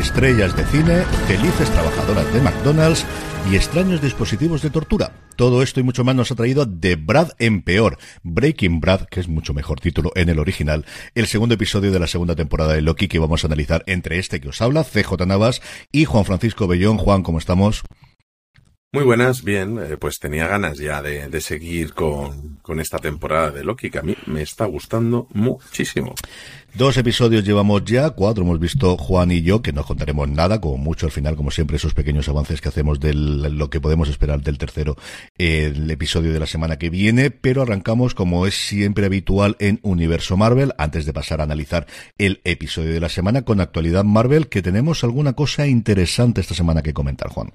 Estrellas de cine, felices trabajadoras de McDonald's y extraños dispositivos de tortura. Todo esto y mucho más nos ha traído de Brad en peor, Breaking Brad, que es mucho mejor título en el original, el segundo episodio de la segunda temporada de Loki que vamos a analizar entre este que os habla, CJ Navas y Juan Francisco Bellón. Juan, ¿cómo estamos? Muy buenas, bien, eh, pues tenía ganas ya de, seguir con, con, esta temporada de Loki, que a mí me está gustando muchísimo. Dos episodios llevamos ya, cuatro hemos visto Juan y yo, que no contaremos nada, como mucho al final, como siempre, esos pequeños avances que hacemos de lo que podemos esperar del tercero, el episodio de la semana que viene, pero arrancamos como es siempre habitual en Universo Marvel, antes de pasar a analizar el episodio de la semana con actualidad Marvel, que tenemos alguna cosa interesante esta semana que comentar, Juan.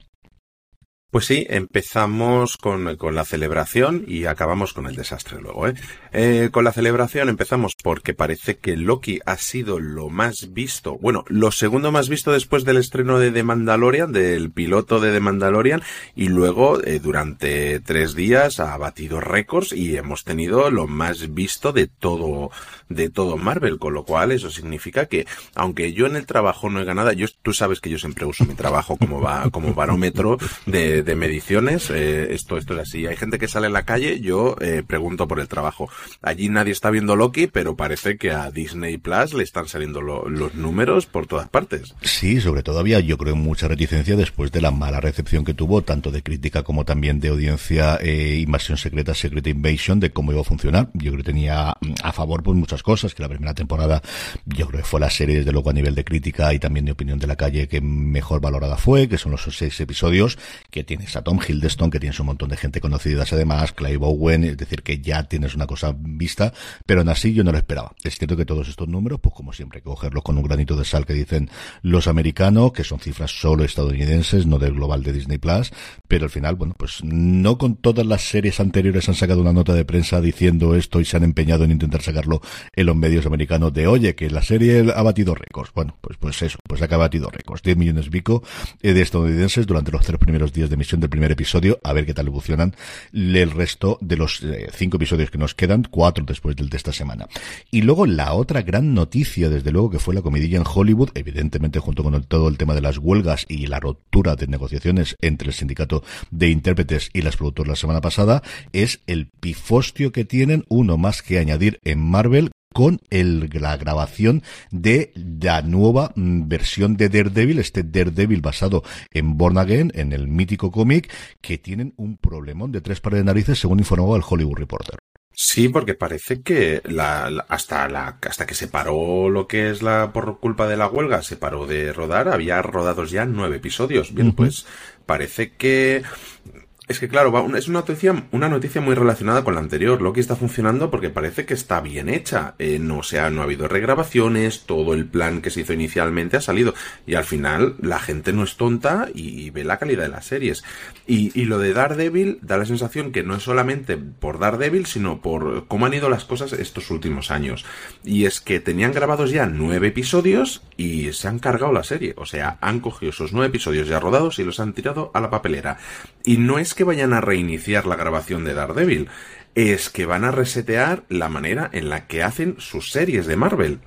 Pues sí, empezamos con, con, la celebración y acabamos con el desastre luego. ¿eh? ¿eh? con la celebración empezamos porque parece que Loki ha sido lo más visto, bueno, lo segundo más visto después del estreno de The Mandalorian, del piloto de The Mandalorian, y luego eh, durante tres días ha batido récords y hemos tenido lo más visto de todo, de todo Marvel, con lo cual eso significa que, aunque yo en el trabajo no he ganado, yo, tú sabes que yo siempre uso mi trabajo como, va, como barómetro de, de mediciones, eh, esto, esto es así. Hay gente que sale en la calle, yo eh, pregunto por el trabajo. Allí nadie está viendo Loki, pero parece que a Disney Plus le están saliendo los números por todas partes. Sí, sobre todo había, yo creo, mucha reticencia después de la mala recepción que tuvo, tanto de crítica como también de audiencia, eh, Invasión Secreta, Secret Invasion, de cómo iba a funcionar. Yo creo que tenía mm, a favor pues muchas cosas, que la primera temporada yo creo que fue la serie, desde luego a nivel de crítica y también de opinión de la calle que mejor valorada fue, que son los seis episodios, que tienes a Tom Hiddleston, que tienes un montón de gente conocida además, Clive Owen, es decir, que ya tienes una cosa vista, pero aún así yo no lo esperaba. Es cierto que todos estos números, pues como siempre, hay que cogerlos con un granito de sal que dicen los americanos, que son cifras solo estadounidenses, no del global de Disney Plus, pero al final, bueno, pues no con todas las series anteriores han sacado una nota de prensa diciendo esto y se han empeñado en intentar sacarlo en los medios americanos de, oye, que la serie ha batido récords. Bueno, pues, pues eso, pues ha batido récords. 10 millones pico eh, de estadounidenses durante los tres primeros días de emisión del primer episodio, a ver qué tal evolucionan el resto de los eh, cinco episodios que nos quedan, cuatro después del de esta semana. Y luego la otra gran noticia, desde luego, que fue la comidilla en Hollywood, evidentemente junto con todo el tema de las huelgas y la ruptura de negociaciones entre el sindicato de intérpretes y las productoras la semana pasada, es el pifostio que tienen, uno más que añadir en Marvel, con el, la grabación de la nueva mm, versión de Daredevil, este Daredevil basado en Born Again, en el mítico cómic, que tienen un problemón de tres pares de narices, según informó el Hollywood Reporter. Sí, porque parece que la, hasta la, hasta que se paró lo que es la, por culpa de la huelga, se paró de rodar, había rodados ya nueve episodios. Bien, pues parece que es que claro, es una noticia, una noticia muy relacionada con la anterior. Loki está funcionando porque parece que está bien hecha. Eh, no, sea, no ha habido regrabaciones, todo el plan que se hizo inicialmente ha salido. Y al final la gente no es tonta y, ve la calidad de las series. Y, y, lo de Daredevil da la sensación que no es solamente por Daredevil, sino por cómo han ido las cosas estos últimos años. Y es que tenían grabados ya nueve episodios y se han cargado la serie. O sea, han cogido esos nueve episodios ya rodados y los han tirado a la papelera. Y no es que vayan a reiniciar la grabación de Daredevil, es que van a resetear la manera en la que hacen sus series de Marvel.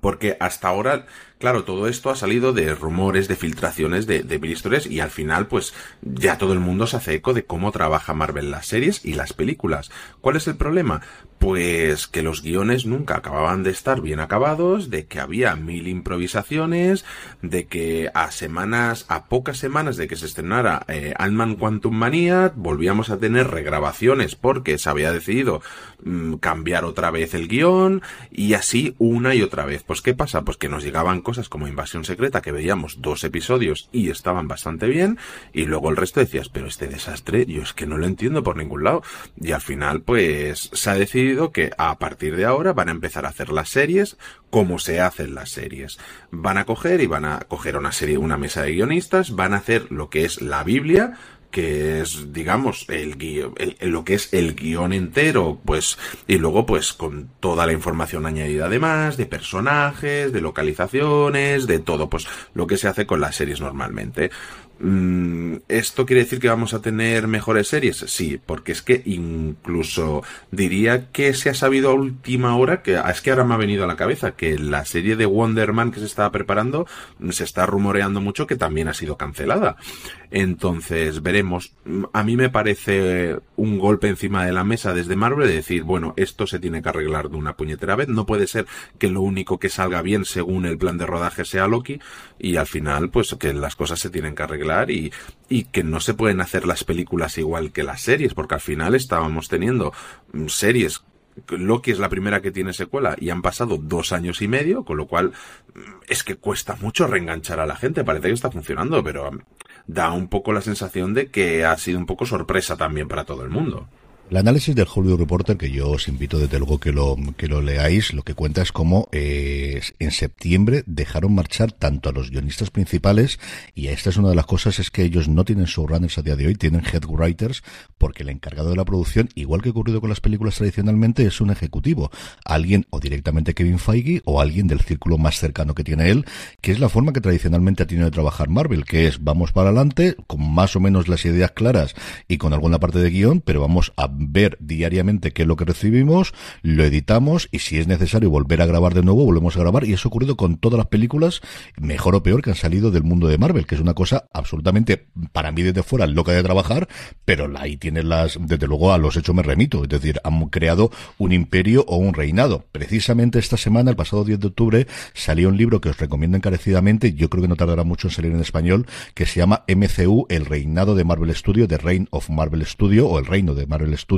Porque hasta ahora Claro, todo esto ha salido de rumores, de filtraciones, de, de mil y al final pues ya todo el mundo se hace eco de cómo trabaja Marvel las series y las películas. ¿Cuál es el problema? Pues que los guiones nunca acababan de estar bien acabados, de que había mil improvisaciones, de que a semanas, a pocas semanas de que se estrenara eh, Ant-Man Quantum Mania, volvíamos a tener regrabaciones porque se había decidido mm, cambiar otra vez el guion y así una y otra vez. Pues ¿qué pasa? Pues que nos llegaban cosas como Invasión Secreta, que veíamos dos episodios y estaban bastante bien, y luego el resto decías, pero este desastre, yo es que no lo entiendo por ningún lado. Y al final, pues, se ha decidido que a partir de ahora van a empezar a hacer las series como se hacen las series. Van a coger y van a coger una serie, una mesa de guionistas, van a hacer lo que es la Biblia, que es, digamos, el lo que es el guion entero, pues, y luego, pues, con toda la información añadida además, de personajes, de localizaciones, de todo, pues, lo que se hace con las series normalmente. Mm, ¿Esto quiere decir que vamos a tener mejores series? Sí, porque es que incluso diría que se ha sabido a última hora, que es que ahora me ha venido a la cabeza, que la serie de Wonder Man que se estaba preparando se está rumoreando mucho que también ha sido cancelada. Entonces, veremos. A mí me parece un golpe encima de la mesa desde Marvel de decir, bueno, esto se tiene que arreglar de una puñetera vez. No puede ser que lo único que salga bien según el plan de rodaje sea Loki y al final, pues que las cosas se tienen que arreglar y, y que no se pueden hacer las películas igual que las series, porque al final estábamos teniendo mm, series Loki es la primera que tiene secuela y han pasado dos años y medio, con lo cual mm, es que cuesta mucho reenganchar a la gente. Parece que está funcionando, pero mm, da un poco la sensación de que ha sido un poco sorpresa también para todo el mundo. El análisis del Hollywood Reporter, que yo os invito desde luego que lo, que lo leáis, lo que cuenta es cómo eh, en septiembre dejaron marchar tanto a los guionistas principales, y esta es una de las cosas, es que ellos no tienen showrunners a día de hoy, tienen head writers, porque el encargado de la producción, igual que ha ocurrido con las películas tradicionalmente, es un ejecutivo. Alguien, o directamente Kevin Feige, o alguien del círculo más cercano que tiene él, que es la forma que tradicionalmente ha tenido de trabajar Marvel, que es vamos para adelante, con más o menos las ideas claras y con alguna parte de guion, pero vamos a ver diariamente qué es lo que recibimos, lo editamos y si es necesario volver a grabar de nuevo, volvemos a grabar y eso ha ocurrido con todas las películas, mejor o peor, que han salido del mundo de Marvel, que es una cosa absolutamente, para mí desde fuera, loca de trabajar, pero ahí tiene las, desde luego a los hechos me remito, es decir, han creado un imperio o un reinado. Precisamente esta semana, el pasado 10 de octubre, salió un libro que os recomiendo encarecidamente, yo creo que no tardará mucho en salir en español, que se llama MCU, el reinado de Marvel Studio, The Reign of Marvel Studio, o el reino de Marvel Studio,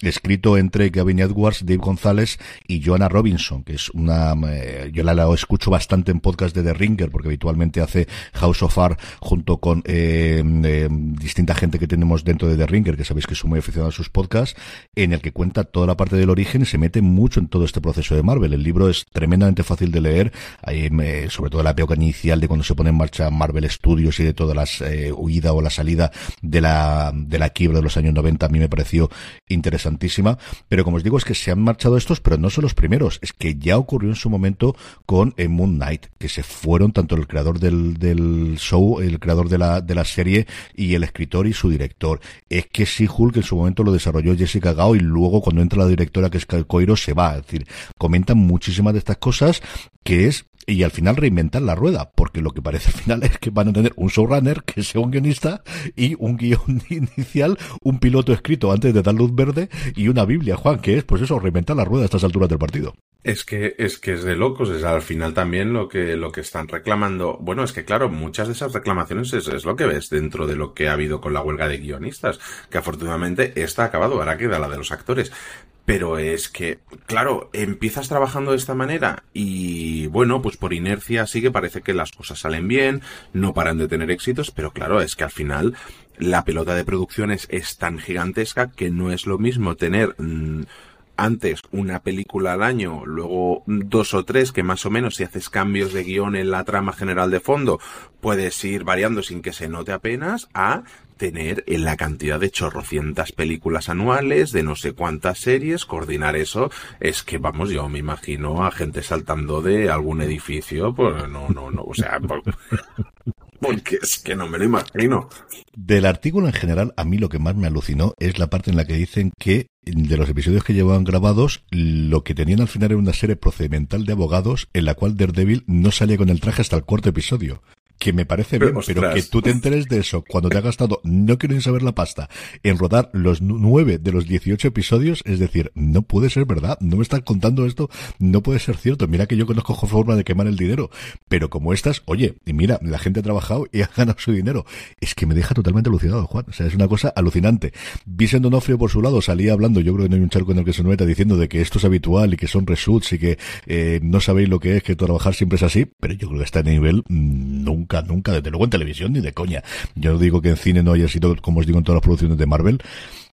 escrito entre Gavin Edwards, Dave González y Joanna Robinson, que es una, eh, yo la, la, escucho bastante en podcast de The Ringer, porque habitualmente hace House of Art junto con eh, eh, distinta gente que tenemos dentro de The Ringer, que sabéis que son muy aficionados a sus podcasts, en el que cuenta toda la parte del origen y se mete mucho en todo este proceso de Marvel. El libro es tremendamente fácil de leer, hay, sobre todo la época inicial de cuando se pone en marcha Marvel Studios y de todas las huida o la salida de la, de la quiebra de los años 90, a mí me pareció interesantísima. Pero como os digo, es que se han marchado estos, pero no son los primeros. Es que ya ocurrió en su momento con eh, Moon Knight, que se fueron tanto el creador del, del show, el creador de la, de la serie y el escritor y su director. Es que sí, Hulk en su momento lo desarrolló Jessica Gao y luego cuando entra la directora que es Coiro se va. Es decir, comentan muchísimas de estas cosas que es y al final reinventar la rueda, porque lo que parece al final es que van a tener un showrunner que sea un guionista y un guion inicial, un piloto escrito antes de dar luz verde y una Biblia, Juan, que es pues eso, reinventar la rueda a estas alturas del partido. Es que, es que es de locos, es al final también lo que, lo que están reclamando. Bueno, es que claro, muchas de esas reclamaciones es, es lo que ves dentro de lo que ha habido con la huelga de guionistas, que afortunadamente está acabado, ahora queda la de los actores. Pero es que, claro, empiezas trabajando de esta manera y bueno, pues por inercia sí que parece que las cosas salen bien, no paran de tener éxitos, pero claro, es que al final la pelota de producciones es tan gigantesca que no es lo mismo tener mm, antes una película al año, luego dos o tres, que más o menos si haces cambios de guion en la trama general de fondo, puedes ir variando sin que se note apenas, a tener en la cantidad de chorrocientas películas anuales, de no sé cuántas series, coordinar eso, es que vamos, yo me imagino a gente saltando de algún edificio, pues no, no, no, o sea, porque es que no me lo imagino. Del artículo en general, a mí lo que más me alucinó es la parte en la que dicen que de los episodios que llevaban grabados, lo que tenían al final era una serie procedimental de abogados en la cual Daredevil no salía con el traje hasta el cuarto episodio que me parece bien, pero que tú te enteres de eso cuando te ha gastado, no quiero ni saber la pasta, en rodar los nueve de los dieciocho episodios, es decir, no puede ser verdad, no me están contando esto, no puede ser cierto, mira que yo conozco forma de quemar el dinero, pero como estas, oye, y mira, la gente ha trabajado y ha ganado su dinero, es que me deja totalmente alucinado, Juan, o sea, es una cosa alucinante. Vicente Donofrio por su lado salía hablando, yo creo que no hay un charco en el que se meta diciendo de que esto es habitual y que son reshoots y que eh, no sabéis lo que es, que trabajar siempre es así, pero yo creo que está a nivel mm, nunca nunca, nunca, desde luego en televisión ni de coña. Yo digo que en cine no haya sido, como os digo, en todas las producciones de Marvel,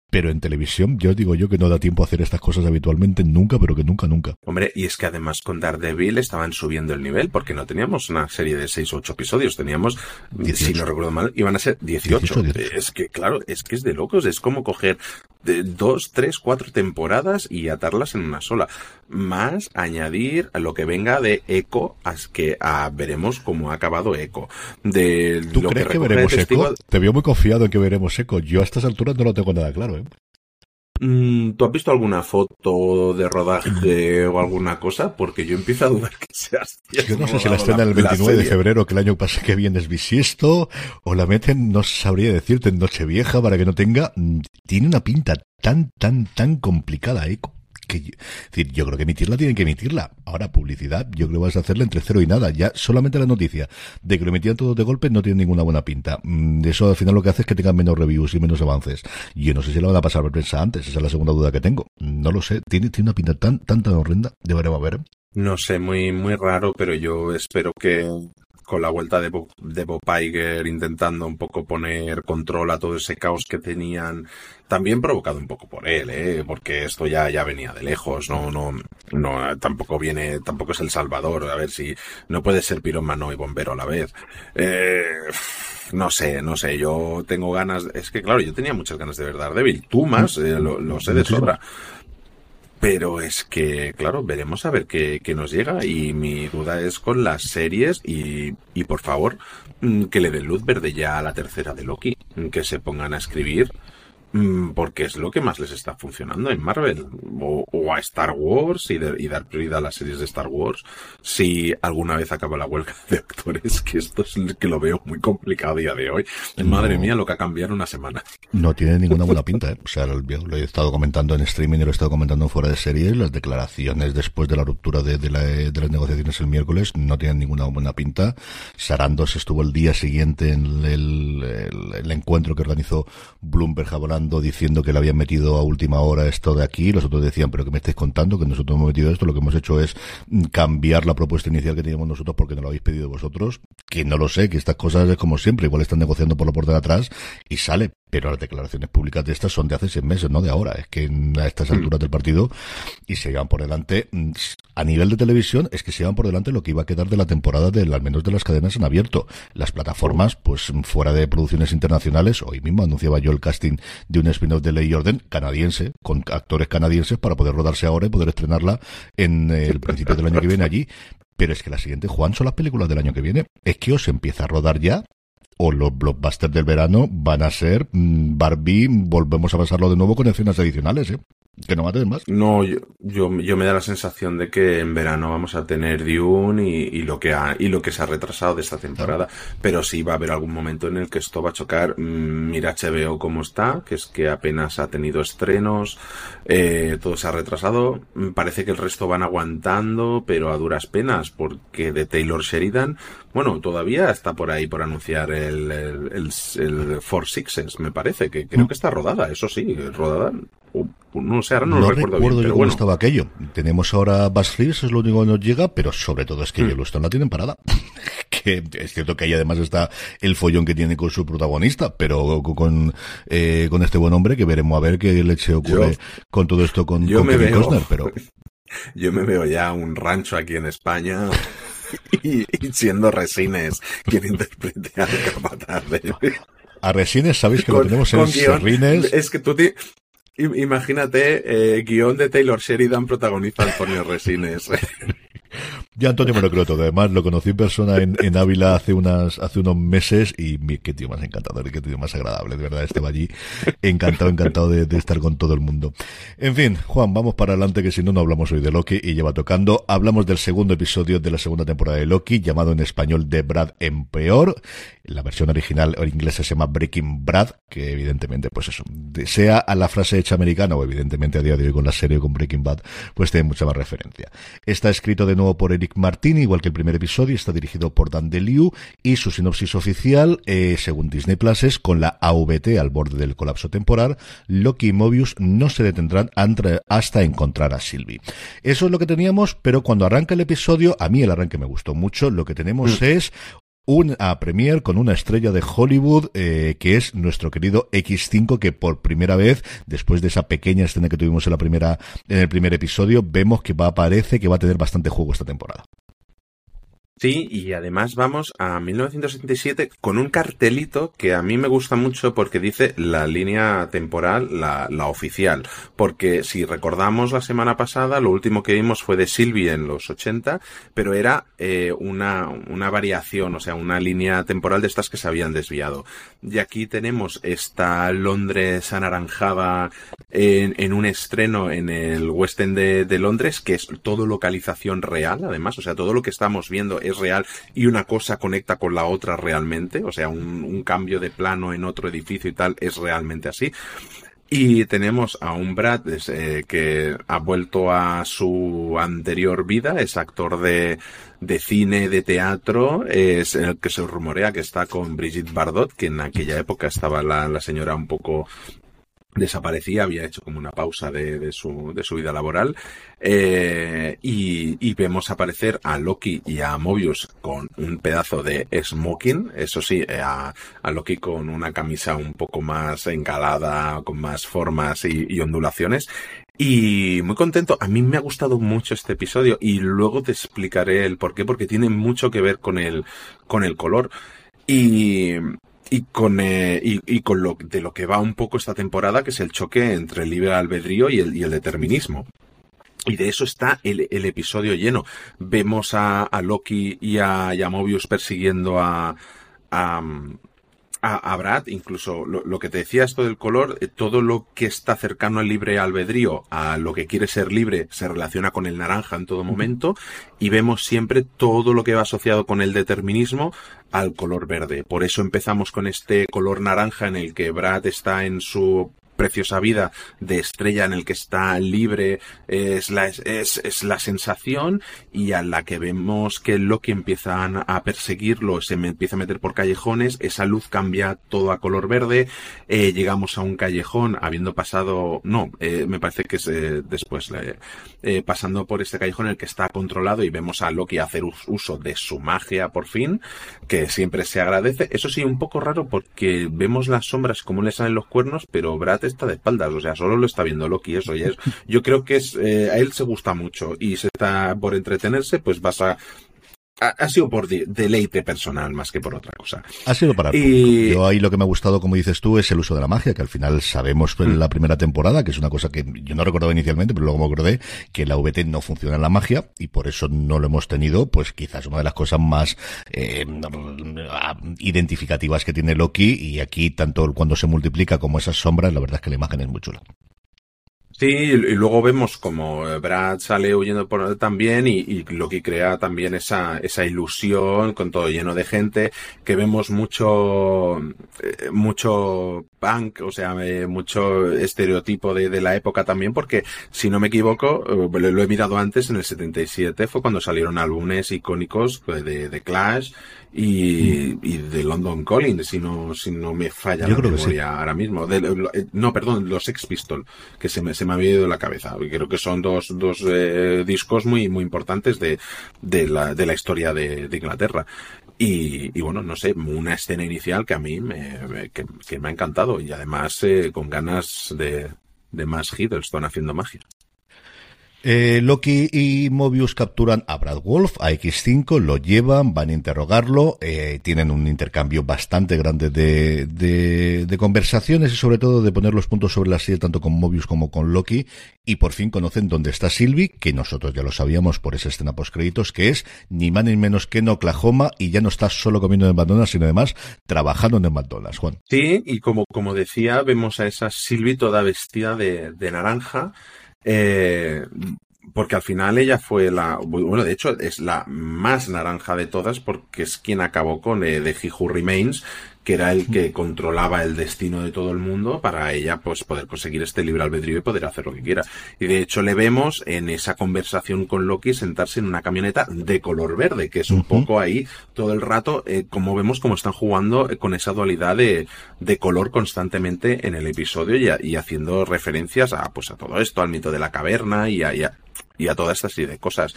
pero en televisión, yo digo yo que no da tiempo a hacer estas cosas habitualmente nunca, pero que nunca, nunca. Hombre, y es que además con Daredevil estaban subiendo el nivel, porque no teníamos una serie de 6 o 8 episodios, teníamos, si no recuerdo mal, iban a ser 18. Es que, claro, es que es de locos, es como coger de dos, tres, cuatro temporadas y atarlas en una sola. Más añadir lo que venga de Echo, que a, veremos cómo ha acabado Echo. De ¿Tú crees que, veremos Echo? Te veo muy confiado en que veremos Echo. Yo a estas alturas no lo tengo nada claro. Mm, ¿Tú has visto alguna foto de rodaje o alguna cosa? Porque yo empiezo a dudar que seas. Yo no sé si la estrena el 29 de febrero, que el año pasa que viene es bisiesto, o la meten, no sabría decirte, en Nochevieja para que no tenga. Mm, tiene una pinta tan, tan, tan complicada, ¿eh? Que decir, yo creo que emitirla tienen que emitirla. Ahora, publicidad, yo creo que vas a hacerla entre cero y nada. Ya solamente la noticia de que lo emitían todos de golpe no tiene ninguna buena pinta. Mm, eso al final lo que hace es que tengan menos reviews y menos avances. Yo no sé si la van a pasar por prensa antes, esa es la segunda duda que tengo. No lo sé, tiene, tiene una pinta tan, tan, tan horrenda. Deberemos ver. No sé, muy, muy raro, pero yo espero que, con la vuelta de Bob, de Bob Iger intentando un poco poner control a todo ese caos que tenían, también provocado un poco por él, ¿eh? porque esto ya, ya venía de lejos, no, no, no, tampoco viene, tampoco es el Salvador, a ver si no puede ser pirómano y bombero a la vez. Eh, no sé, no sé, yo tengo ganas, es que claro, yo tenía muchas ganas de ver Daredevil, tú más, eh, lo, lo sé de sobra. Pero es que, claro, veremos a ver qué, qué, nos llega y mi duda es con las series y, y por favor mm, que le den luz verde ya a la tercera de Loki, que se pongan a escribir porque es lo que más les está funcionando en Marvel. O, a Star Wars y, dar prioridad a las series de Star Wars. Si alguna vez acaba la huelga de actores que esto es que lo veo muy complicado a día de hoy. Madre mía lo que ha cambiado en una semana. No tiene ninguna buena pinta ¿eh? o sea lo, he estado comentando en streaming y lo he estado comentando fuera de series. Las declaraciones después de la ruptura de, de, las negociaciones el miércoles no tienen ninguna buena pinta. Sarandos estuvo el día siguiente en el, el, encuentro que organizó Bloomberg diciendo que le habían metido a última hora esto de aquí, los otros decían, pero que me estáis contando, que nosotros hemos metido esto, lo que hemos hecho es cambiar la propuesta inicial que teníamos nosotros porque no lo habéis pedido vosotros, que no lo sé, que estas cosas es como siempre, igual están negociando por la puerta de atrás y sale, pero las declaraciones públicas de estas son de hace seis meses, no de ahora. Es que a estas mm. alturas del partido y se llevan por delante, a nivel de televisión, es que se llevan por delante lo que iba a quedar de la temporada del al menos de las cadenas en abierto. Las plataformas, pues fuera de producciones internacionales, hoy mismo anunciaba yo el casting de un spin-off de Ley Orden canadiense, con actores canadienses para poder rodarse ahora y poder estrenarla en el principio del año que viene allí. Pero es que la siguiente, Juan, son las películas del año que viene. Es que os empieza a rodar ya o los blockbusters del verano van a ser mm, Barbie, volvemos a pasarlo de nuevo con escenas adicionales, ¿eh? Que no mates más. No, yo, yo, me da la sensación de que en verano vamos a tener Dune y, lo que ha, y lo que se ha retrasado de esta temporada. Pero sí va a haber algún momento en el que esto va a chocar. Mm, mira HBO cómo está, que es que apenas ha tenido estrenos, eh, todo se ha retrasado. Mm, parece que el resto van aguantando, pero a duras penas, porque de Taylor Sheridan, bueno, todavía está por ahí por anunciar el, el, el, Four Sixes, me parece, que creo mm. que está rodada, eso sí, rodada. No sé, ahora no, lo recuerdo, bien, pero bueno. estaba aquello. Tenemos ahora Bass es lo único que nos llega, pero sobre todo es que mm. Yellowstone la tienen parada. que es cierto que ahí además está el follón que tiene con su protagonista, pero con, eh, con este buen hombre que veremos a ver qué leche ocurre con todo esto con, yo me veo, pero... Yo me veo ya un rancho aquí en España y, siendo Resines quien interprete a capataz A Resines sabéis que lo tenemos en Serrines. Es que tú Imagínate, eh, guion de Taylor Sheridan protagoniza Antonio Resines. Ya Antonio me lo creo todo. Además, lo conocí en persona en, en Ávila hace unas, hace unos meses y qué tío más encantador y qué tío más agradable. De verdad, estaba allí encantado, encantado de, estar con todo el mundo. En fin, Juan, vamos para adelante que si no, no hablamos hoy de Loki y lleva tocando. Hablamos del segundo episodio de la segunda temporada de Loki, llamado en español de Brad en peor. La versión original o inglesa se llama Breaking Brad, que evidentemente, pues eso, sea a la frase hecha americana o evidentemente a día de hoy con la serie con Breaking Bad, pues tiene mucha más referencia. Está escrito de nuevo por Eric Martin, igual que el primer episodio, está dirigido por Dan DeLiu y su sinopsis oficial, eh, según Disney Plus, es con la AVT al borde del colapso temporal, Loki y Mobius no se detendrán hasta encontrar a Sylvie. Eso es lo que teníamos, pero cuando arranca el episodio, a mí el arranque me gustó mucho, lo que tenemos mm. es una premier con una estrella de Hollywood eh, que es nuestro querido X5 que por primera vez después de esa pequeña escena que tuvimos en la primera en el primer episodio vemos que va parece que va a tener bastante juego esta temporada. Sí, y además vamos a 1977 con un cartelito que a mí me gusta mucho porque dice la línea temporal, la, oficial. Porque si recordamos la semana pasada, lo último que vimos fue de Sylvie en los 80, pero era eh, una, una variación, o sea, una línea temporal de estas que se habían desviado. Y aquí tenemos esta Londres anaranjada en, en un estreno en el West End de, de Londres, que es todo localización real, además, o sea, todo lo que estamos viendo es real y una cosa conecta con la otra realmente, o sea, un, cambio de plano en otro edificio y tal es realmente así. Y tenemos a un Brad eh, que ha vuelto a su anterior vida, es actor de, de cine, de teatro, es el que se rumorea que está con Brigitte Bardot, que en aquella época estaba la, la señora un poco desaparecía, había hecho como una pausa de, de, su, de su vida laboral eh, y, y, vemos aparecer a Loki y a Mobius con un pedazo de smoking, eso sí, eh, a, a Loki con una camisa un poco más engalada, con más formas y, y ondulaciones y muy contento. A mí me ha gustado mucho este episodio y luego te explicaré el por qué, porque tiene mucho que ver con el, con el color. Y, y con, eh, y, y, con lo de lo que va un poco esta temporada, que es el choque entre el libre albedrío y el, y el determinismo. Y de eso está el, el episodio lleno. Vemos a, a Loki y a, y persiguiendo a, a, a, a Brad, incluso lo, lo, que te decía esto del color, eh, todo lo que está cercano al libre albedrío, a lo que quiere ser libre, se relaciona con el naranja en todo momento, y vemos siempre todo lo que va asociado con el determinismo al color verde. Por eso empezamos con este color naranja en el que Brad está en su preciosa vida de estrella en el que está libre es la, es, es la sensación y a la que vemos que Loki empiezan a perseguirlo, se me empieza a meter por callejones, esa luz cambia todo a color verde, eh, llegamos a un callejón habiendo pasado, no, eh, me parece que es eh, después, pasando por este callejón en el que está controlado y vemos a Loki hacer uso de su magia por fin, que siempre se agradece. Eso sí, un poco raro porque vemos las sombras como le salen los cuernos, pero Brad está de espaldas, o sea, solo lo está viendo Loki, eso y es. Yo creo que es, eh, a él se gusta mucho y se está por entretenerse, pues vas a ha, ha, sido por de, deleite personal más que por otra cosa. Ha sido para y... Yo ahí lo que me ha gustado, como dices tú, es el uso de la magia, que al final sabemos en mm. la primera temporada, que es una cosa que yo no recordaba inicialmente, pero luego me acordé que la VT no funciona en la magia y por eso no lo hemos tenido, pues quizás una de las cosas más eh, identificativas que tiene Loki y aquí tanto cuando se multiplica como esas sombras, la verdad es que la imagen es muy chula. Sí, y luego vemos como Brad sale huyendo por también y, y Loki crea también esa, esa ilusión con todo lleno de gente, que vemos mucho, eh, mucho punk, o sea, eh, mucho estereotipo de, de, la época también, porque si no me equivoco, eh, lo he mirado antes, en el 77 fue cuando salieron álbumes icónicos de Clash, y, y, de London Calling, si no, si no me falla Yo la creo memoria sí. ahora mismo. De, no, perdón, los Sex Pistol, que se me, se me había ido la cabeza. Creo que son dos, dos eh, discos muy, muy importantes de, de, la, de la historia de, de Inglaterra. Y, y, bueno, no sé, una escena inicial que a mí me, me que, que, me ha encantado y además eh, con ganas de, de más Hiddleston haciendo magia. Eh, Loki y Mobius capturan a Brad Wolf, a X5, lo llevan, van a interrogarlo, eh, tienen un intercambio bastante grande de, de, de, conversaciones y sobre todo de poner los puntos sobre la silla tanto con Mobius como con Loki y por fin conocen dónde está Sylvie, que nosotros ya lo sabíamos por esa escena post créditos, que es ni más ni menos que en Oklahoma y ya no está solo comiendo en McDonald's, sino además trabajando en McDonald's, Juan. Sí, y como, como decía, vemos a esa Sylvie toda vestida de, de naranja, eh, porque al final ella fue la, bueno, de hecho es la más naranja de todas porque es quien acabó con eh, The He Remains, que era el que controlaba el destino de todo el mundo para ella pues poder conseguir este libre albedrío y poder hacer lo que quiera. Y de hecho le vemos en esa conversación con Loki sentarse en una camioneta de color verde, que es un uh -huh. poco ahí todo el rato, eh, como vemos como están jugando con esa dualidad de, de color constantemente en el episodio y, a, y, haciendo referencias a pues a todo esto, al mito de la caverna y a, y a, y a toda esta serie de cosas.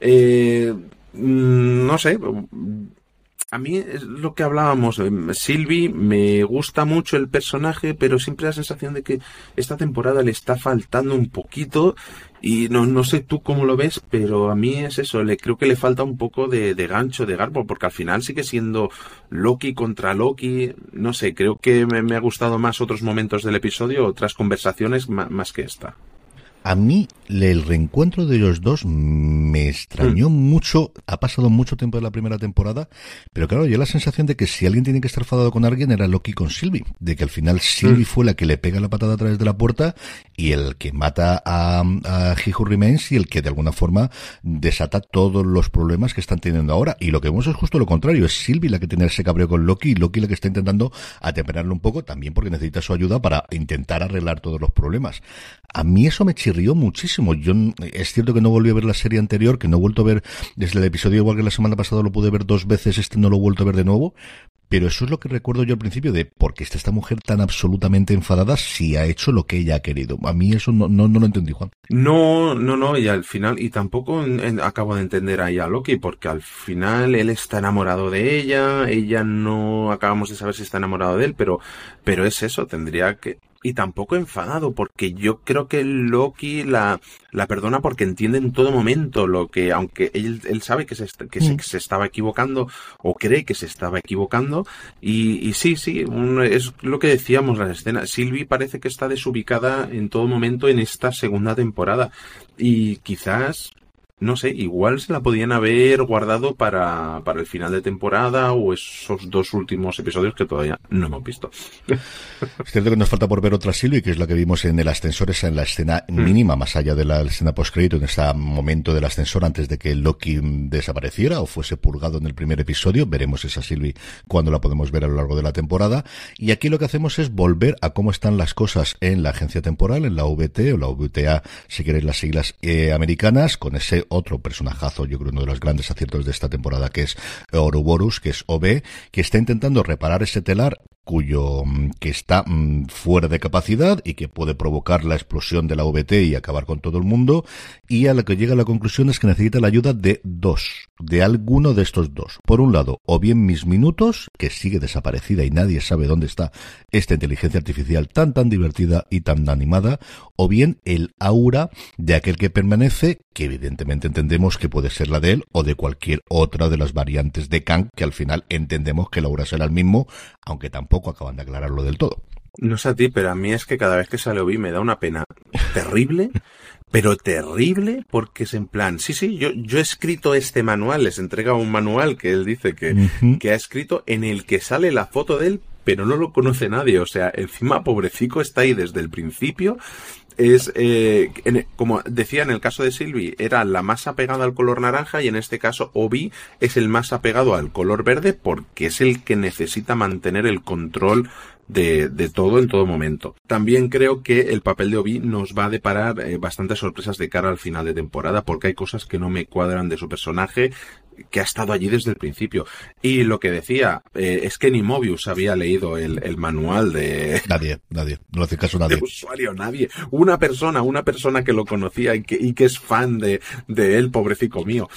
Eh, no sé, a mí es lo que hablábamos. Em, Sylvie me gusta mucho el personaje, pero siempre la sensación de que esta temporada le está faltando un poquito. Y no, no sé tú cómo lo ves, pero a mí es eso, le creo que le falta un poco de, gancho, de garbo, porque al final sigue siendo Loki contra Loki. No sé, creo que me, me ha gustado más otros momentos del episodio, otras conversaciones más que esta. A mí el reencuentro de los dos me extrañó mm. mucho. Ha pasado mucho tiempo de la primera temporada, pero claro, yo la sensación de que si alguien tiene que estar enfadado con alguien era Loki con Sylvie, de que al final Sylvie mm. fue la que le pega la patada a través de la puerta y el que mata a, a He Who Remains y el que de alguna forma desata todos los problemas que están teniendo ahora. Y lo que vemos es justo lo contrario, es Sylvie la que tiene ese cabreo con Loki y Loki la que está intentando atemperarlo un poco, también porque necesita su ayuda para intentar arreglar todos los problemas. A mí eso me chirrió muchísimo. Yo es cierto que no volví a ver la serie anterior, que no he vuelto a ver desde el episodio igual que la semana pasada lo pude ver dos veces, este no lo he vuelto a ver de nuevo. Pero eso es lo que recuerdo yo al principio de por qué está esta mujer tan absolutamente enfadada si ha hecho lo que ella ha querido. A mí eso no, no, no lo entendí, Juan. No, no, no, y al final, y tampoco acabo de entender ahí a Loki, porque al final él está enamorado de ella, ella no acabamos de saber si está enamorado de él, pero, pero es eso, tendría que, y tampoco enfadado, porque yo creo que Loki la, la perdona porque entiende en todo momento lo que, aunque él, él sabe que, se, que, se, mm. se, estaba equivocando o cree que se estaba equivocando, y, y sí, sí, es lo que decíamos la escena. Sylvie parece que está desubicada en todo momento en esta segunda temporada, y quizás no sé, igual se la podían haber guardado para, para el final de temporada o esos dos últimos episodios que todavía no hemos visto. Es cierto que nos falta por ver otra Sylvie, que es la que vimos en el ascensor, esa en la escena mm. mínima, más allá de la escena post-crédito, en ese momento del ascensor antes de que Loki desapareciera o fuese purgado en el primer episodio. Veremos esa Sylvie cuando la podemos ver a lo largo de la temporada. Y aquí lo que hacemos es volver a cómo están las cosas en la agencia temporal, en la VT o la VTA, si queréis las siglas eh, americanas, con ese otro personajazo, yo creo uno de los grandes aciertos de esta temporada, que es Ouroboros, que es OB, que está intentando reparar ese telar cuyo mm, que está mm, fuera de capacidad y que puede provocar la explosión de la VT y acabar con todo el mundo y a lo que llega a la conclusión es que necesita la ayuda de dos, de alguno de estos dos. Por un lado, o bien mis minutos, que sigue desaparecida y nadie sabe dónde está esta inteligencia artificial tan tan divertida y tan animada, o bien el aura de aquel que permanece, que evidentemente entendemos que puede ser la de él o de cualquier otra de las variantes de Kang, que al final entendemos que el aura será el mismo, aunque tampoco acaban de aclararlo del todo. No sé a ti, pero a mí es que cada vez que sale Obi me da una pena terrible, pero terrible, porque es en plan, sí, sí, yo, yo he escrito este manual, les entrega un manual que él dice que, que ha escrito en el que sale la foto de él, pero no lo conoce nadie, o sea, encima pobrecico está ahí desde el principio es, eh, como decía en el caso de Sylvie, era la más apegada al color naranja y en este caso Obi es el más apegado al color verde porque es el que necesita mantener el control de, de, todo en todo momento. También creo que el papel de Obi nos va a deparar eh, bastantes sorpresas de cara al final de temporada porque hay cosas que no me cuadran de su personaje que ha estado allí desde el principio. Y lo que decía eh, es que ni Mobius había leído el, el manual de... Nadie, nadie. No hace caso nadie. De usuario, nadie. Una persona, una persona que lo conocía y que, y que es fan de, de él, pobrecito mío.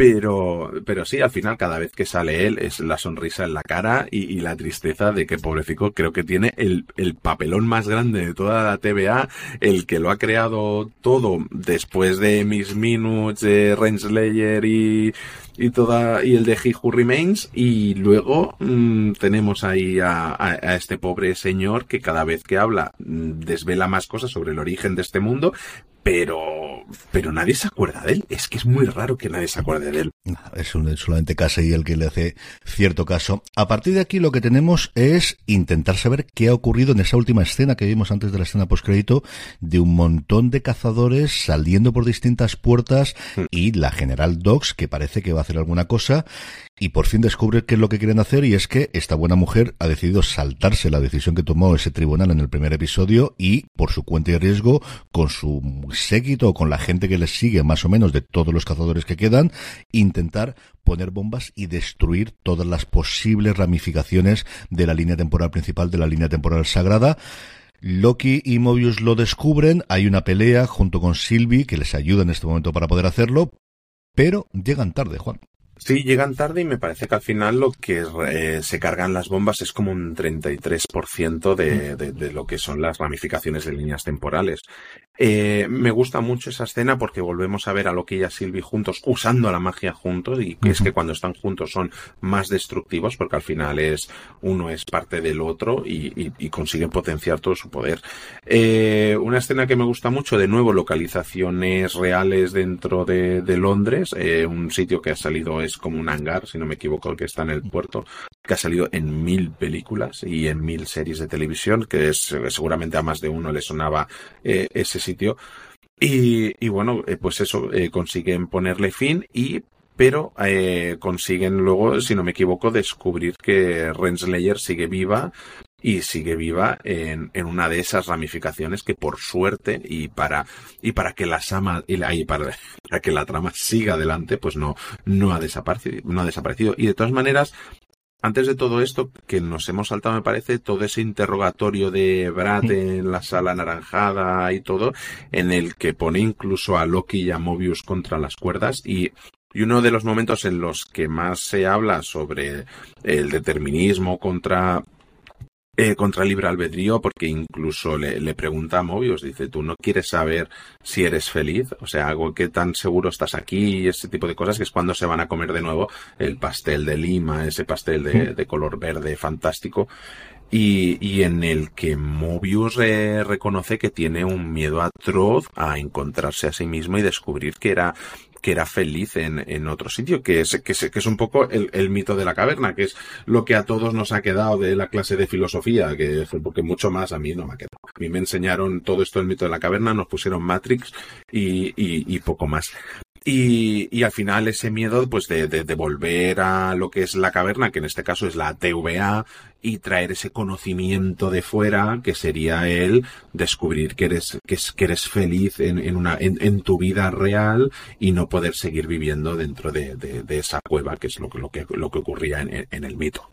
Pero, pero sí, al final, cada vez que sale él, es la sonrisa en la cara y, la tristeza de que pobrecito creo que tiene el, el, papelón más grande de toda la TVA, el que lo ha creado todo después de Miss Minutes, de Renslayer y, y toda, y el de He Who Remains, y luego mmm, tenemos ahí a, a, a, este pobre señor que cada vez que habla mm, desvela más cosas sobre el origen de este mundo, pero pero nadie se acuerda de él. Es que es muy raro que nadie se acuerde de él. Es un, solamente y el que le hace cierto caso. A partir de aquí lo que tenemos es intentar saber qué ha ocurrido en esa última escena que vimos antes de la escena postcrédito de un montón de cazadores saliendo por distintas puertas mm. y la General Dogs que parece que va a hacer alguna cosa y por fin descubre qué es lo que quieren hacer y es que esta buena mujer ha decidido saltarse la decisión que tomó ese tribunal en el primer episodio y por su cuenta y riesgo con su séquito con la gente que les sigue más o menos de todos los cazadores que quedan intentar poner bombas y destruir todas las posibles ramificaciones de la línea temporal principal de la línea temporal sagrada Loki y Mobius lo descubren, hay una pelea junto con Sylvie que les ayuda en este momento para poder hacerlo, pero llegan tarde, Juan. Sí, llegan tarde y me parece que al final lo que eh, se cargan las bombas es como un 33% de, de, de lo que son las ramificaciones de líneas temporales. Eh, me gusta mucho esa escena porque volvemos a ver a Loki y a Sylvie juntos usando la magia juntos y es que cuando están juntos son más destructivos porque al final es uno es parte del otro y, y, y consiguen potenciar todo su poder. Eh, una escena que me gusta mucho, de nuevo localizaciones reales dentro de, de Londres, eh, un sitio que ha salido es como un hangar, si no me equivoco, el que está en el puerto, que ha salido en mil películas y en mil series de televisión, que es seguramente a más de uno le sonaba eh, ese sitio. Y, bueno, eh, pues eso, eh, consiguen ponerle fin y pero consiguen luego, si no me equivoco, descubrir que Renslayer sigue viva y sigue viva en, en, una de esas ramificaciones que por suerte y para y para que la sama y, la, y para, para, que la trama siga adelante pues no no ha desaparecido no ha desaparecido. Y de todas maneras antes de todo esto, que nos hemos saltado, me parece, todo ese interrogatorio de Brad en la sala anaranjada y todo, en el que pone incluso a Loki y a Mobius contra las cuerdas y y uno de los momentos en los que más se habla sobre el determinismo contra eh, contra el libre albedrío, porque incluso le, le, pregunta a Mobius, dice, tú no quieres saber si eres feliz, o sea, algo que tan seguro estás aquí y ese tipo de cosas, que es cuando se van a comer de nuevo el pastel de Lima, ese pastel de, de color verde fantástico, y, y, en el que Mobius eh, reconoce que tiene un miedo atroz a encontrarse a sí mismo y descubrir que era que era feliz en, en otro sitio, que es, que, es, que es un poco el, el, mito de la caverna, que es lo que a todos nos ha quedado de la clase de filosofía, que porque mucho más a mí no me ha quedado. A mí me enseñaron todo esto del mito de la caverna, nos pusieron Matrix y, y, y poco más. Y, y, al final ese miedo pues de, de, de, volver a lo que es la caverna, que en este caso es la TVA, y traer ese conocimiento de fuera, que sería el descubrir que eres, que, es, que eres feliz en, en una, en, en, tu vida real y no poder seguir viviendo dentro de, de esa cueva, que es lo, lo, que, lo que ocurría en, en el mito.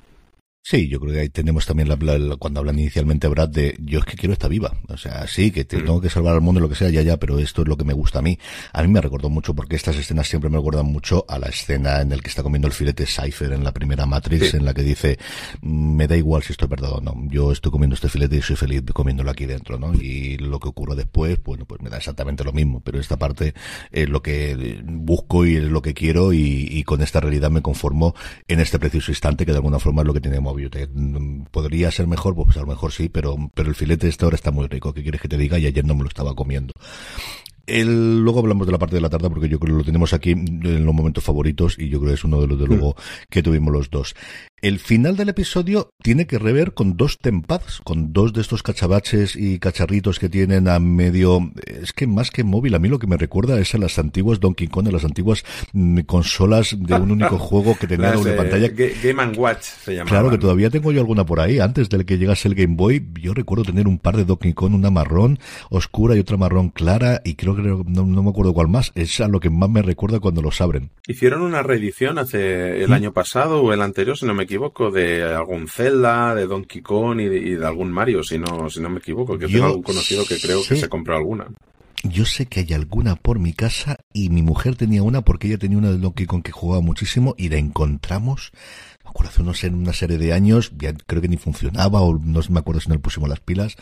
Sí, yo creo que ahí tenemos también la, la, cuando hablan inicialmente Brad de yo es que quiero estar viva. O sea, sí, que te, mm. tengo que salvar al mundo, lo que sea, ya, ya, pero esto es lo que me gusta a mí. A mí me recordó mucho porque estas escenas siempre me recuerdan mucho a la escena en la que está comiendo el filete Cypher en la primera Matrix, sí. en la que dice, me da igual si estoy perdón o no. Yo estoy comiendo este filete y soy feliz comiéndolo aquí dentro, ¿no? Y lo que ocurre después, bueno, pues me da exactamente lo mismo. Pero esta parte es lo que busco y es lo que quiero y, y con esta realidad me conformo en este preciso instante que de alguna forma es lo que tiene Mobius podría ser mejor, pues a lo mejor sí, pero, pero el filete de esta hora está muy rico. ¿Qué quieres que te diga? Y ayer no me lo estaba comiendo. El, luego hablamos de la parte de la tarde porque yo creo que lo tenemos aquí en los momentos favoritos y yo creo que es uno de los de luego que tuvimos los dos. El final del episodio tiene que rever con dos tempads, con dos de estos cachabaches y cacharritos que tienen a medio, es que más que móvil, a mí lo que me recuerda es a las antiguas Donkey Kong, a las antiguas mm, consolas de un único juego que tenía una pantalla. Game and Watch se llama. Claro que todavía tengo yo alguna por ahí. Antes del que llegase el Game Boy, yo recuerdo tener un par de Donkey Kong, una marrón oscura y otra marrón clara, y creo que no, no me acuerdo cuál más. Es a lo que más me recuerda cuando los abren. Hicieron una reedición hace el ¿Mm? año pasado o el anterior, si no me equivoco, de algún Zelda, de Donkey Kong y de, y de algún Mario, si no, si no me equivoco, que yo tengo algún conocido que creo sé, que se compró alguna. Yo sé que hay alguna por mi casa y mi mujer tenía una porque ella tenía una de Donkey Kong que jugaba muchísimo y la encontramos me acuerdo hace unos, una serie de años, ya creo que ni funcionaba o no me acuerdo si no le pusimos las pilas,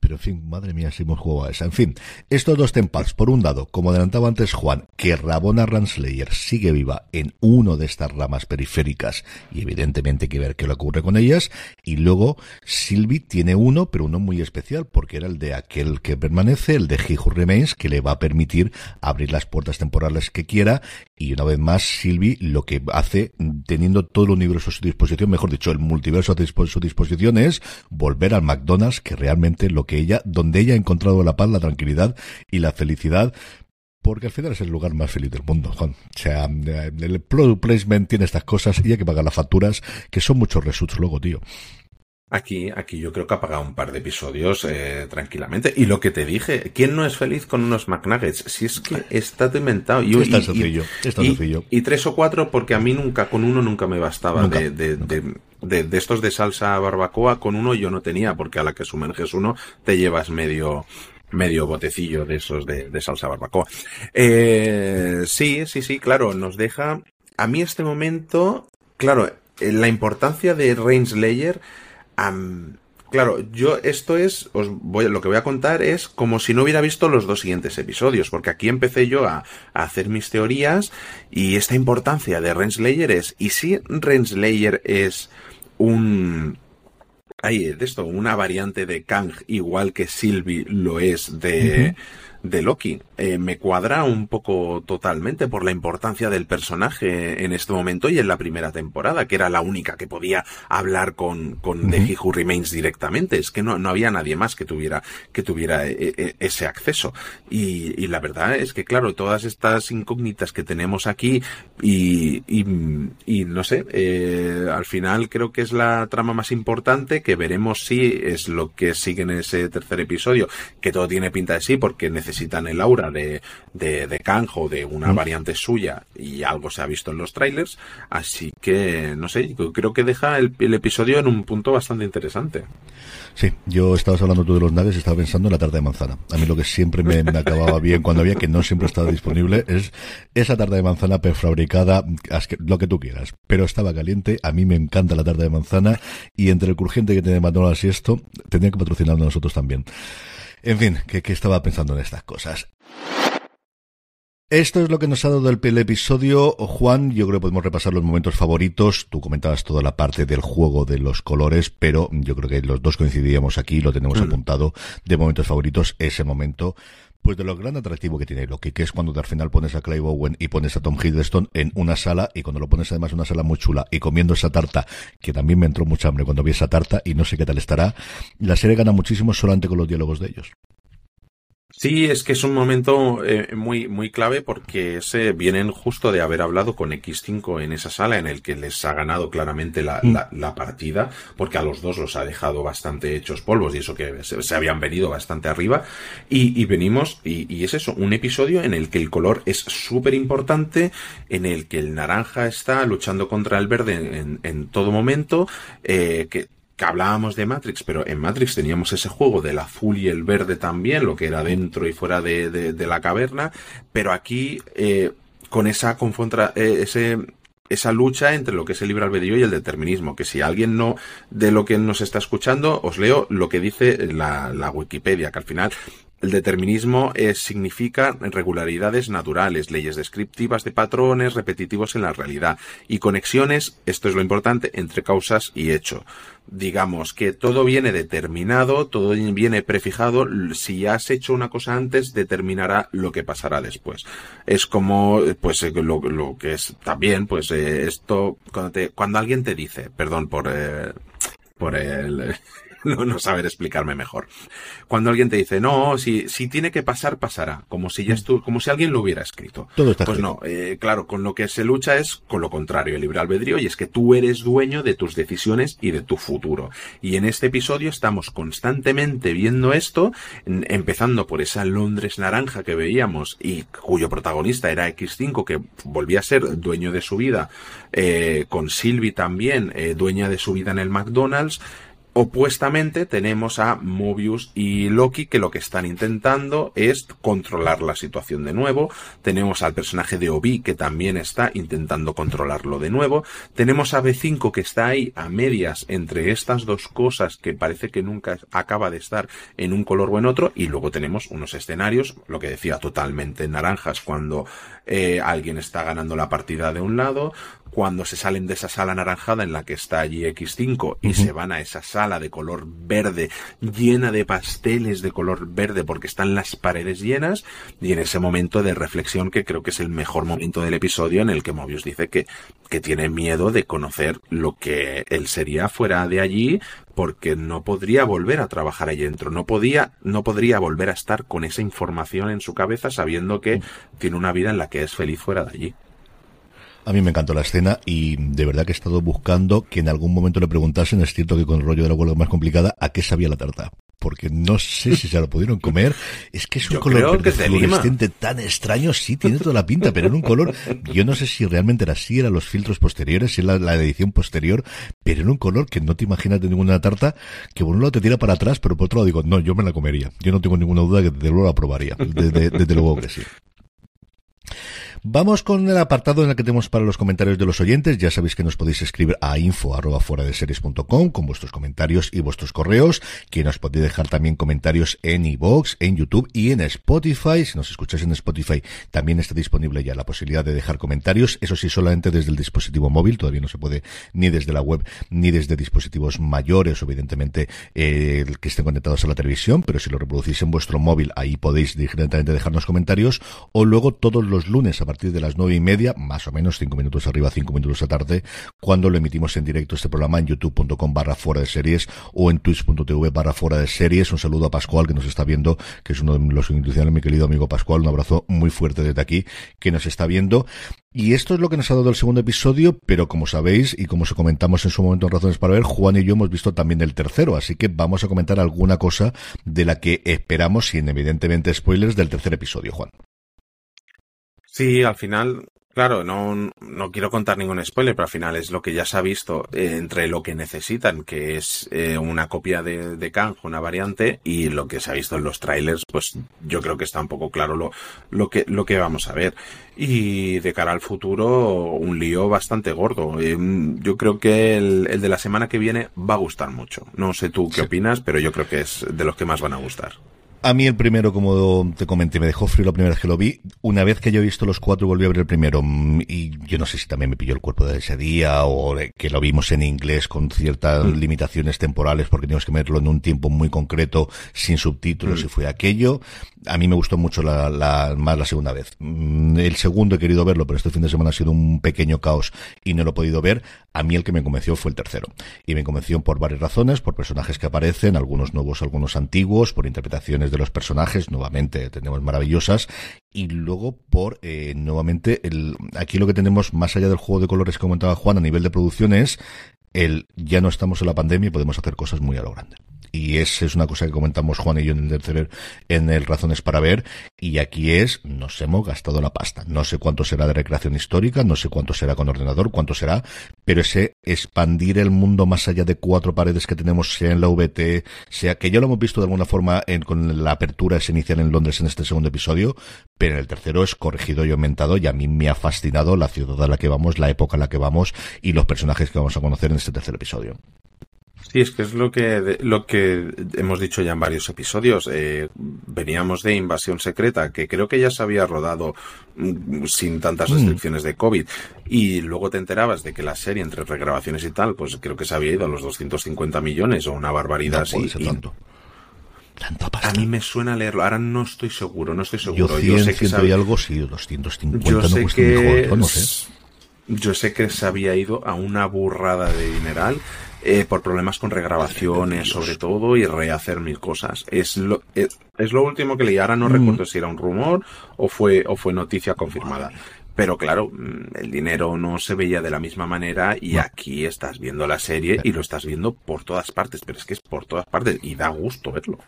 pero en fin, madre mía, si hemos jugado a esa. En fin, estos dos tempads, por un lado, como adelantaba antes Juan, que Rabona Ranslayer sigue viva en uno de estas ramas periféricas y evidentemente hay que ver qué le ocurre con ellas. Y luego, Sylvie tiene uno, pero uno muy especial, porque era el de aquel que permanece, el de He Who Remains, que le va a permitir abrir las puertas temporales que quiera. Y una vez más, Sylvie lo que hace, teniendo todo el universo a su disposición, mejor dicho, el multiverso a su disposición, es volver al McDonald's, que realmente lo que ella, donde ella ha encontrado la paz, la tranquilidad y la felicidad, porque al final es el lugar más feliz del mundo, Juan. O sea, el product placement tiene estas cosas y hay que pagar las facturas, que son muchos results luego, tío. Aquí, aquí yo creo que ha pagado un par de episodios eh, tranquilamente. Y lo que te dije, ¿quién no es feliz con unos McNuggets? Si es que está inventado. Y, está sencillo, está y, sencillo. Y, tres o cuatro, porque a mí nunca, con uno nunca me bastaba. Nunca, de, de, nunca. de, de, de, estos de salsa barbacoa, con uno yo no tenía, porque a la que sumerges uno te llevas medio, medio botecillo de esos de, de salsa barbacoa. Eh, sí, sí, sí, claro, nos deja a mí este momento, claro, eh, la importancia de Claro, yo esto es, os voy, lo que voy a contar es como si no hubiera visto los dos siguientes episodios, porque aquí empecé yo a, hacer mis teorías y esta importancia de Renslayer es, ¿y si Renslayer es un, hay de esto, una variante de Kang igual que Sylvie lo es de, de Loki. Eh, me cuadra un poco totalmente por la importancia del personaje en este momento y en la primera temporada, que era la única que podía hablar con, con The He Who Remains directamente. Es que no, no había nadie más que tuviera, que tuviera eh, eh, ese acceso. Y, y, la verdad es que, claro, todas estas incógnitas que tenemos aquí y, y, y no sé, al final creo que es la trama más importante que veremos si es lo que sigue en ese tercer episodio, que todo tiene pinta de sí porque necesitan el aura de, de, de de una mm. variante suya, y algo se ha visto en los trailers. Así que, no sé, creo que deja el, episodio en un punto bastante interesante. Sí, yo estabas hablando tú de los naves estaba pensando en la tarta de manzana. A mí lo que siempre me, acababa bien cuando había, que no siempre estaba disponible, es esa tarta de manzana prefabricada, lo que tú quieras. Pero estaba caliente, a mí me encanta la tarta de manzana y entre el crujiente que tiene McDonald's y esto, tenía que patrocinarlo nosotros también. En fin, que, estaba pensando en estas cosas. Esto es lo que nos ha dado el, episodio. Juan, yo creo que podemos repasar los momentos favoritos. Tú comentabas toda la parte del juego de los colores, pero yo creo que los dos coincidíamos aquí, lo tenemos mm. apuntado de momentos favoritos, ese momento pues de lo gran atractivo que tiene Loki, que es cuando al final pones a Clive Owen y pones a Tom Hiddleston en una sala y cuando lo pones además en una sala muy chula y comiendo esa tarta, que también me entró mucha hambre cuando vi esa tarta y no sé qué tal estará, la serie gana muchísimo solamente con los diálogos de ellos. Sí, es que es un momento eh, muy, muy clave porque se vienen justo de haber hablado con X5 en esa sala en el que les ha ganado claramente la, mm. la, partida, porque a los dos los ha dejado bastante hechos polvos y eso que se, habían venido bastante arriba. Y, y venimos, y, y, es eso, un episodio en el que el color es súper importante, en el que el naranja está luchando contra el verde en, en todo momento, eh, que que hablábamos de Matrix, pero en Matrix teníamos ese juego del azul y el verde también, lo que era dentro y fuera de, de, la caverna, pero aquí eh, con esa confontra, eh, ese esa lucha entre lo que es el libre albedrío y el determinismo, que si alguien no de lo que nos está escuchando, os leo lo que dice la, Wikipedia, que al final el determinismo es, significa regularidades naturales, leyes descriptivas de patrones repetitivos en la realidad y conexiones, esto es lo importante, entre causas y hecho. Digamos que todo viene determinado, todo viene prefijado, si has hecho una cosa antes, determinará lo que pasará después. Es como, pues, eh, lo, lo que es también, pues, eh, esto, cuando, te, cuando alguien te dice, perdón por, eh, por el, no, no saber explicarme mejor. Cuando alguien te dice, no, si, si tiene que pasar, pasará, como si ya estu como si alguien lo hubiera escrito. Todo está pues no, eh, claro, con lo que se lucha es con lo contrario, el libre albedrío, y es que tú eres dueño de tus decisiones y de tu futuro. Y en este episodio estamos constantemente viendo esto, empezando por esa Londres naranja que veíamos y cuyo protagonista era X5, que volvía a ser dueño de su vida, eh, con Sylvie también, eh, dueña de su vida en el McDonald's, Opuestamente tenemos a Mobius y Loki que lo que están intentando es controlar la situación de nuevo. Tenemos al personaje de Obi que también está intentando controlarlo de nuevo. Tenemos a B5 que está ahí a medias entre estas dos cosas que parece que nunca acaba de estar en un color o en otro. Y luego tenemos unos escenarios, lo que decía, totalmente naranjas cuando eh, alguien está ganando la partida de un lado, cuando se salen de esa sala anaranjada en la que está allí X5 y se van a esa sala de color verde llena de pasteles de color verde porque están las paredes llenas y en ese momento de reflexión que creo que es el mejor momento del episodio en el que Mobius dice que, que tiene miedo de conocer lo que él sería fuera de allí porque no podría volver a trabajar allí dentro, no podía, no podría volver a estar con esa información en su cabeza sabiendo que tiene una vida en la que es feliz fuera de allí. A mí me encantó la escena y de verdad que he estado buscando que en algún momento le preguntasen, es cierto que con el rollo de la huelga más complicada, a qué sabía la tarta. Porque no sé si se la pudieron comer. Es que es un color fluorescente tan extraño. Sí, tiene toda la pinta, pero en un color. Yo no sé si realmente era así, eran los filtros posteriores, si era la, edición posterior, pero en un color que no te imaginas de ninguna tarta, que por un lado te tira para atrás, pero por otro lado digo, no, yo me la comería. Yo no tengo ninguna duda que desde luego la probaría. desde luego que sí. Vamos con el apartado en el que tenemos para los comentarios de los oyentes. Ya sabéis que nos podéis escribir a info arroba fuera de series.com con vuestros comentarios y vuestros correos, que nos podéis dejar también comentarios en iVoox, en YouTube y en Spotify. Si nos escucháis en Spotify, también está disponible ya la posibilidad de dejar comentarios. Eso sí, solamente desde el dispositivo móvil. Todavía no se puede ni desde la web ni desde dispositivos mayores, evidentemente, eh, que estén conectados a la televisión. Pero si lo reproducís en vuestro móvil, ahí podéis directamente dejarnos comentarios. O luego todos los lunes a partir de las nueve y media, más o menos cinco minutos arriba, cinco minutos a tarde, cuando lo emitimos en directo este programa en youtube.com barra fuera de series o en twitch.tv barra fuera de series. Un saludo a Pascual que nos está viendo, que es uno de los institucionales, mi querido amigo Pascual. Un abrazo muy fuerte desde aquí que nos está viendo. Y esto es lo que nos ha dado el segundo episodio, pero como sabéis y como se comentamos en su momento en Razones para Ver, Juan y yo hemos visto también el tercero, así que vamos a comentar alguna cosa de la que esperamos, sin evidentemente spoilers, del tercer episodio, Juan. Sí, al final Claro, no, no quiero contar ningún spoiler, pero al final es lo que ya se ha visto eh, entre lo que necesitan, que es eh, una copia de, de Kang, una variante, y lo que se ha visto en los trailers, pues yo creo que está un poco claro lo, lo, que, lo que vamos a ver. Y de cara al futuro, un lío bastante gordo. Eh, yo creo que el, el, de la semana que viene va a gustar mucho. No sé tú qué sí. opinas, pero yo creo que es de los que más van a gustar. A mí el primero, como te comenté, me dejó frío la primera vez que lo vi. Una vez que yo he visto los cuatro, volví a ver el primero. mm, Y yo no sé si también me pilló el cuerpo de ese día o que lo vimos en inglés con ciertas Mm. limitaciones temporales porque teníamos que verlo en un tiempo muy concreto, sin subtítulos Mm. y fue aquello. A mí me gustó mucho la, la- más la segunda vez. Mm, El segundo he querido verlo, pero este fin de semana ha sido un pequeño caos y no lo he podido ver. A mí el que me convenció fue el tercero. Y me convenció por varias razones, por personajes que aparecen, algunos nuevos, algunos antiguos, por interpretaciones de los personajes, nuevamente tenemos maravillosas, y luego por, eh, nuevamente, el, aquí lo que tenemos, más allá del juego de colores que comentaba Juan a nivel de producción es el ya no estamos en la pandemia y podemos hacer cosas muy a lo grande. Y esa es una cosa que comentamos Juan y yo en el tercer, en el Razones para Ver. Y aquí es, nos hemos gastado la pasta. No sé cuánto será de recreación histórica, no sé cuánto será con ordenador, cuánto será, pero ese expandir el mundo más allá de cuatro paredes que tenemos, sea en la VT, sea que ya lo hemos visto de alguna forma en, con la apertura esa inicial en Londres en este segundo episodio, pero en el tercero es corregido y aumentado y a mí me ha fascinado la ciudad a la que vamos, la época a la que vamos y los personajes que vamos a conocer en este tercer episodio. Sí, es que es lo que, lo que hemos dicho ya en varios episodios. Eh, veníamos de Invasión Secreta, que creo que ya se había rodado mm, sin tantas Mm. restricciones de COVID. Y luego te enterabas de que la serie, entre regrabaciones y tal, pues creo que se había ido a los 250 millones o una barbaridad No puede así. ser Y tanto. Tanta a mí me suena leerlo. Ahora no estoy seguro, no estoy Yo seguro. 100, sé que 100 se y había- algo, sí, 250 yo no sé que no sé. yo sé que se había ido a una burrada de dineral eh, por problemas con regrabaciones sobre todo y rehacer mil cosas. Es lo es, es lo último que leí. Ahora no Mm. recuerdo si era un rumor o fue o fue noticia confirmada. Pero claro, mm, el dinero no se veía de la misma manera y aquí estás viendo la serie y lo estás viendo por todas partes, pero es que es por todas partes y da gusto verlo.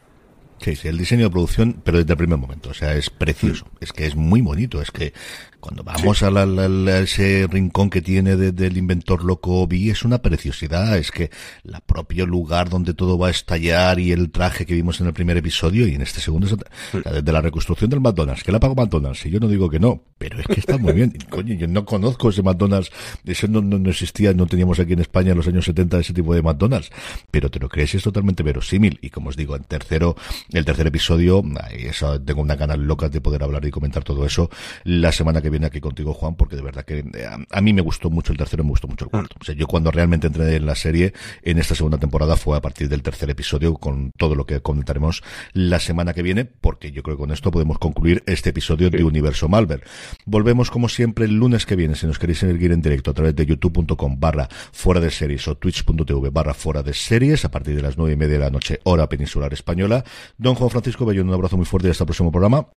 Sí, sí, el diseño de producción, pero desde el primer momento, o sea, es precioso, es que es muy bonito, es que cuando vamos a, la- la- la- ese rincón que tiene de- del inventor loco Obi, es una preciosidad, es que la propio lugar donde todo va a estallar y el traje que vimos en el primer episodio y en este segundo, sea, desde la reconstrucción del McDonald's, que la pago McDonald's, y yo no digo que no, pero es que está muy bien, coño, yo no conozco ese McDonald's, ese no, no, no existía, no teníamos aquí en España en los años 70 ese tipo de McDonald's, pero te lo crees, es totalmente verosímil, y como os digo, en tercero, el tercer episodio, eso, tengo una ganas locas de poder hablar y comentar todo eso. La semana que viene aquí contigo, Juan, porque de verdad que eh, a, a mí me gustó mucho el tercero, me gustó mucho el cuarto. O sea, yo cuando realmente entré en la serie, en esta segunda temporada, fue a partir del tercer episodio, con todo lo que comentaremos la semana que viene, porque yo creo que con esto podemos concluir este episodio de Universo Malver. Volvemos como siempre el lunes que viene, si nos queréis seguir en directo a través de youtube.com barra fuera de series o twitch.tv barra fuera de series, a partir de las nueve y media de la noche, hora peninsular española. Don Juan Francisco Bellón, un abrazo muy fuerte y hasta el próximo programa.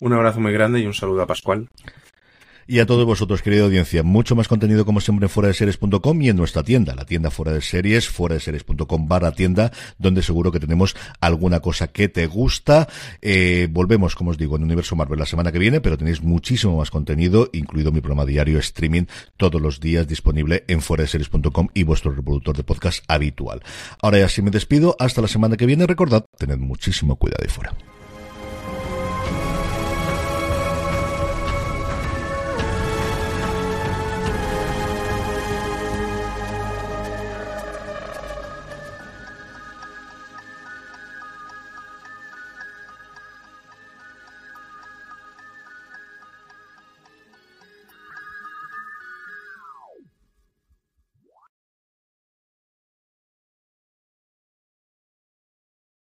Un abrazo muy grande y un saludo a Pascual. Y a todos vosotros, querida audiencia, mucho más contenido como siempre en fuera de series.com y en nuestra tienda, la tienda fuera de series, fuera de series.com barra tienda, donde seguro que tenemos alguna cosa que te gusta. Eh, volvemos, como os digo, en Universo Marvel la semana que viene, pero tenéis muchísimo más contenido, incluido mi programa diario streaming todos los días disponible en fuera de series.com y vuestro reproductor de podcast habitual. Ahora ya sí me despido, hasta la semana que viene, recordad, tened muchísimo cuidado y fuera.